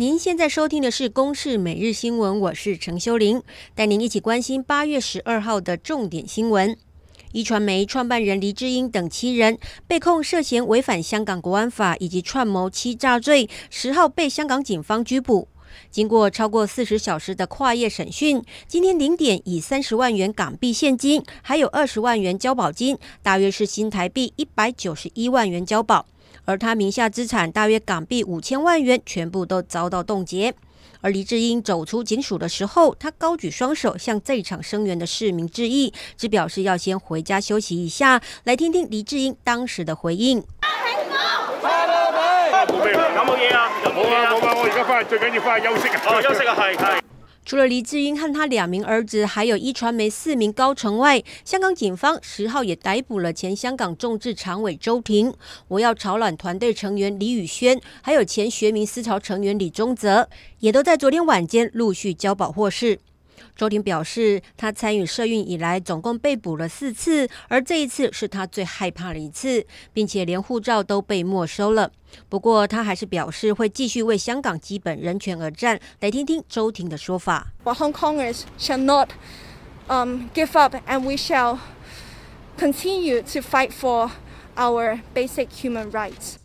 您现在收听的是《公视每日新闻》，我是陈修玲，带您一起关心八月十二号的重点新闻。一传媒创办人黎智英等七人被控涉嫌违反香港国安法以及串谋欺诈罪，十号被香港警方拘捕。经过超过四十小时的跨夜审讯，今天零点以三十万元港币现金，还有二十万元交保金，大约是新台币一百九十一万元交保。而他名下资产大约港币五千万元，全部都遭到冻结。而黎智英走出警署的时候，他高举双手向在场声援的市民致意，只表示要先回家休息一下。来听听黎智英当时的回应。除了黎智英和他两名儿子，还有一传媒四名高层外，香港警方十号也逮捕了前香港众志常委周庭、我要炒卵团队成员李宇轩，还有前学民思潮成员李宗泽，也都在昨天晚间陆续交保获释。周庭表示，他参与社运以来，总共被捕了四次，而这一次是他最害怕的一次，并且连护照都被没收了。不过，他还是表示会继续为香港基本人权而战。来听听周庭的说法：Hong Kongers shall not, um, give up, and we shall continue to fight for our basic human rights.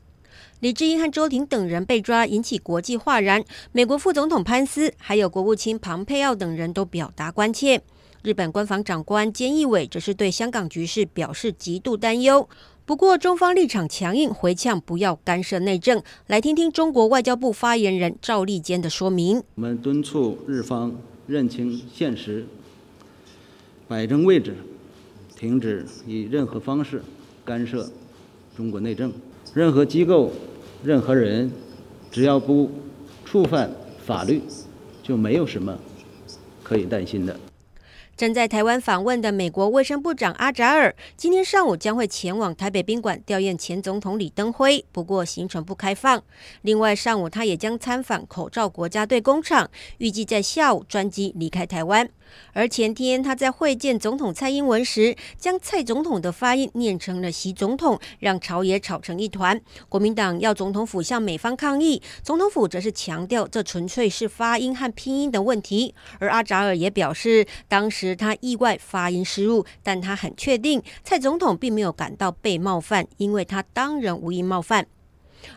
李智英和周庭等人被抓，引起国际哗然。美国副总统潘斯还有国务卿庞佩奥等人都表达关切。日本官房长官菅义伟则是对香港局势表示极度担忧。不过中方立场强硬，回呛不要干涉内政。来听听中国外交部发言人赵立坚的说明：我们敦促日方认清现实，摆正位置，停止以任何方式干涉中国内政。任何机构。任何人只要不触犯法律，就没有什么可以担心的。正在台湾访问的美国卫生部长阿扎尔，今天上午将会前往台北宾馆吊唁前总统李登辉，不过行程不开放。另外，上午他也将参访口罩国家队工厂，预计在下午专机离开台湾。而前天他在会见总统蔡英文时，将蔡总统的发音念成了习总统，让朝野吵成一团。国民党要总统府向美方抗议，总统府则是强调这纯粹是发音和拼音的问题。而阿扎尔也表示，当时他意外发音失误，但他很确定蔡总统并没有感到被冒犯，因为他当然无意冒犯。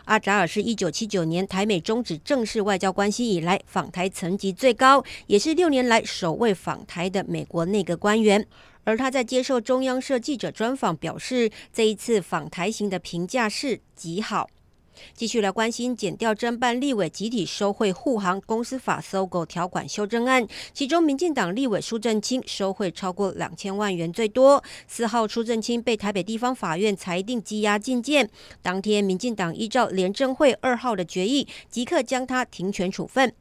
阿扎尔是一九七九年台美终止正式外交关系以来访台层级最高，也是六年来首位访台的美国内阁官员。而他在接受中央社记者专访表示，这一次访台行的评价是极好。继续来关心检调侦办立委集体收贿护航公司法搜狗条款修正案，其中民进党立委苏正清收贿超过两千万元最多。四号苏震清被台北地方法院裁定羁押禁见，当天民进党依照廉政会二号的决议，即刻将他停权处分。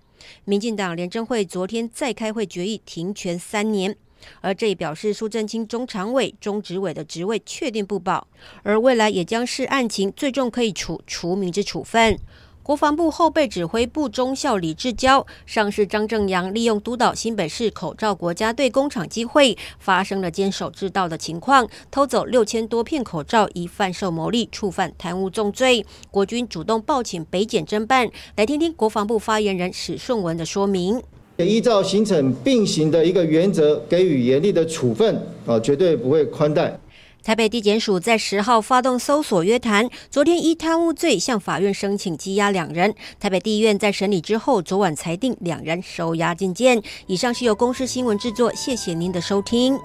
民进党廉政会昨天再开会决议停权三年。而这也表示苏震清中常委、中执委的职位确定不保，而未来也将视案情，最重可以处除名之处分。国防部后备指挥部中校李志交、上士张正阳利用督导新北市口罩国家队工厂机会，发生了监守自盗的情况，偷走六千多片口罩，以贩售牟利，触犯贪污重罪。国军主动报请北检侦办。来听听国防部发言人史顺文的说明。依照刑惩并行的一个原则，给予严厉的处分啊，绝对不会宽待。台北地检署在十号发动搜索约谈，昨天依贪污罪向法院申请羁押两人。台北地院在审理之后，昨晚裁定两人收押禁见。以上是由公司新闻制作，谢谢您的收听。